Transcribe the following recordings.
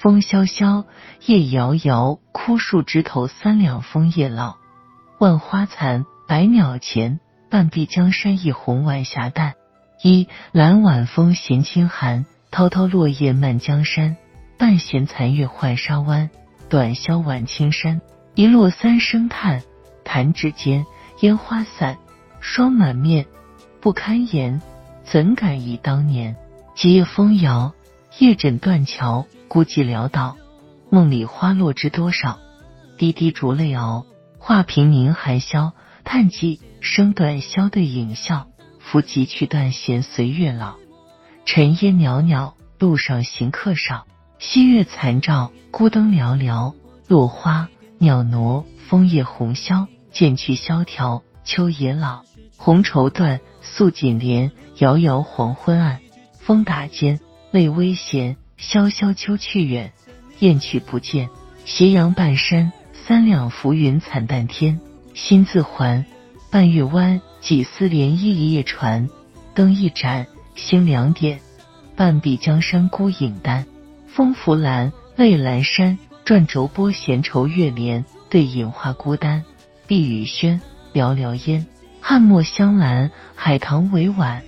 风萧萧，叶摇摇，枯树枝头三两枫叶老。万花残，百鸟前，半壁江山一红晚霞淡。一蓝晚风闲清寒，滔滔落叶漫江山。半闲残月浣沙湾，短消晚青山。一落三声叹，弹指间烟花散，霜满面，不堪言。怎敢忆当年？几夜风摇，夜枕断桥，孤寂潦倒。梦里花落知多少？滴滴烛泪熬。画屏凝寒宵，叹几声断箫对影笑。拂几曲断弦随月老。尘烟袅袅，路上行客少。西月残照，孤灯寥寥。落花鸟挪，枫叶红消。渐去萧条，秋也老。红绸缎，素锦帘。遥遥黄昏暗，风打尖，泪微咸。萧萧秋去远，雁去不见。斜阳半山。三两浮云惨淡天，心自还。半月弯，几丝涟漪一夜船。灯一盏，星两点。半壁江山孤影单。风拂栏，泪阑珊。转轴拨弦愁月帘，对影花孤单。碧雨轩，寥寥烟。翰墨香兰，海棠委婉。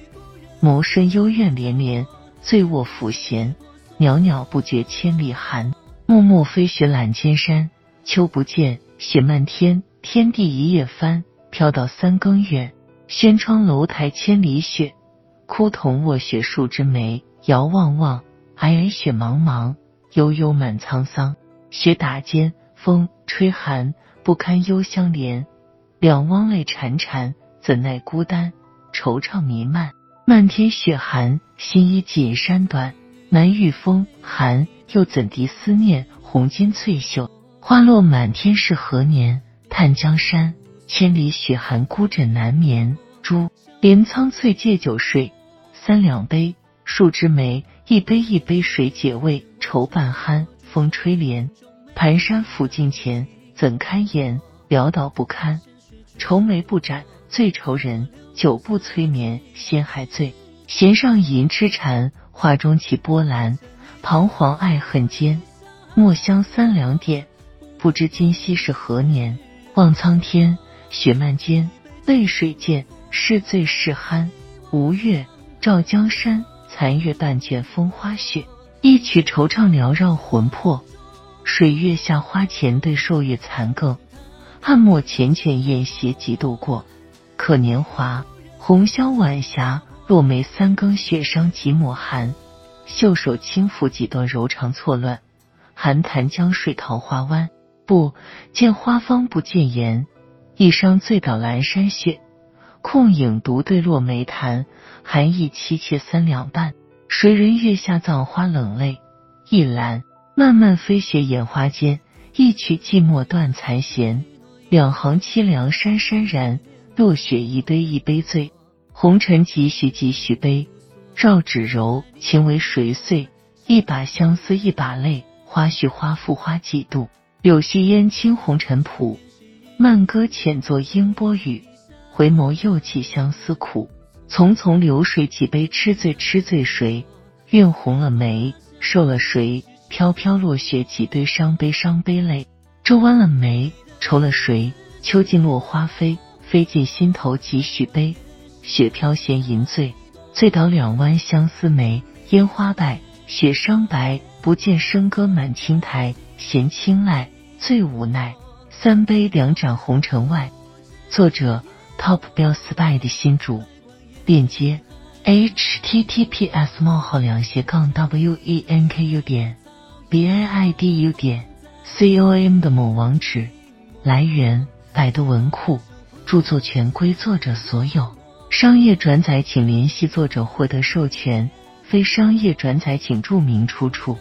眸深幽怨连连，醉卧抚弦。袅袅不觉千里寒。漠漠飞雪揽千山。秋不见，雪漫天，天地一夜翻，飘到三更远。轩窗楼台千里雪，枯桐卧雪树枝梅。遥望望，皑皑雪茫茫，悠悠满沧桑。雪打尖，风吹寒，不堪幽香帘。两汪泪潺潺，怎奈孤单，惆怅弥漫。漫天雪寒，新衣锦衫短，难御风寒，又怎敌思念？红巾翠袖。花落满天是何年？叹江山，千里雪寒，孤枕难眠。珠帘苍翠借酒睡，三两杯，数枝梅。一杯一杯水解味，愁半酣，风吹帘。盘山抚镜前，怎堪言？潦倒不堪，愁眉不展最愁人。酒不催眠，心还醉。弦上吟痴缠，画中起波澜。彷徨爱恨间，墨香三两点。不知今夕是何年？望苍天，雪漫肩，泪水溅，是醉是酣。吴越照江山，残月半卷风花雪。一曲惆怅缭绕魂魄。水月下花前对瘦月残更。汉墨浅浅砚斜几度过。可年华，红消晚霞，落梅三更雪伤几抹寒。袖手轻抚几段柔肠错乱。寒潭江水桃花湾。不见花芳不见颜，一觞醉倒阑珊雪。空影独对落梅潭，寒意凄切三两半。谁人月下葬花冷泪？一篮漫漫飞雪眼花间，一曲寂寞断残弦。两行凄凉潸潸然，落雪一堆一杯醉。红尘几许几许悲，绕指柔情为谁碎？一把相思一把泪，花絮花复花几度。柳絮烟青红尘谱，慢歌浅作应波雨。回眸又起相思苦，匆匆流水几杯痴醉痴醉谁？晕红了眉，瘦了谁？飘飘落雪几堆伤悲伤悲泪，皱弯了眉，愁了谁？秋尽落花飞，飞尽心头几许悲？雪飘闲吟醉，醉倒两弯相思眉。烟花败，雪霜白，不见笙歌满青苔。嫌青睐，最无奈。三杯两盏红尘外。作者：Top b e l l s p y 的新主。链接：https: 冒号两斜杠 wenku 点 baidu 点 com 的某网址。来源：百度文库。著作权归作者所有。商业转载请联系作者获得授权。非商业转载请注明出处。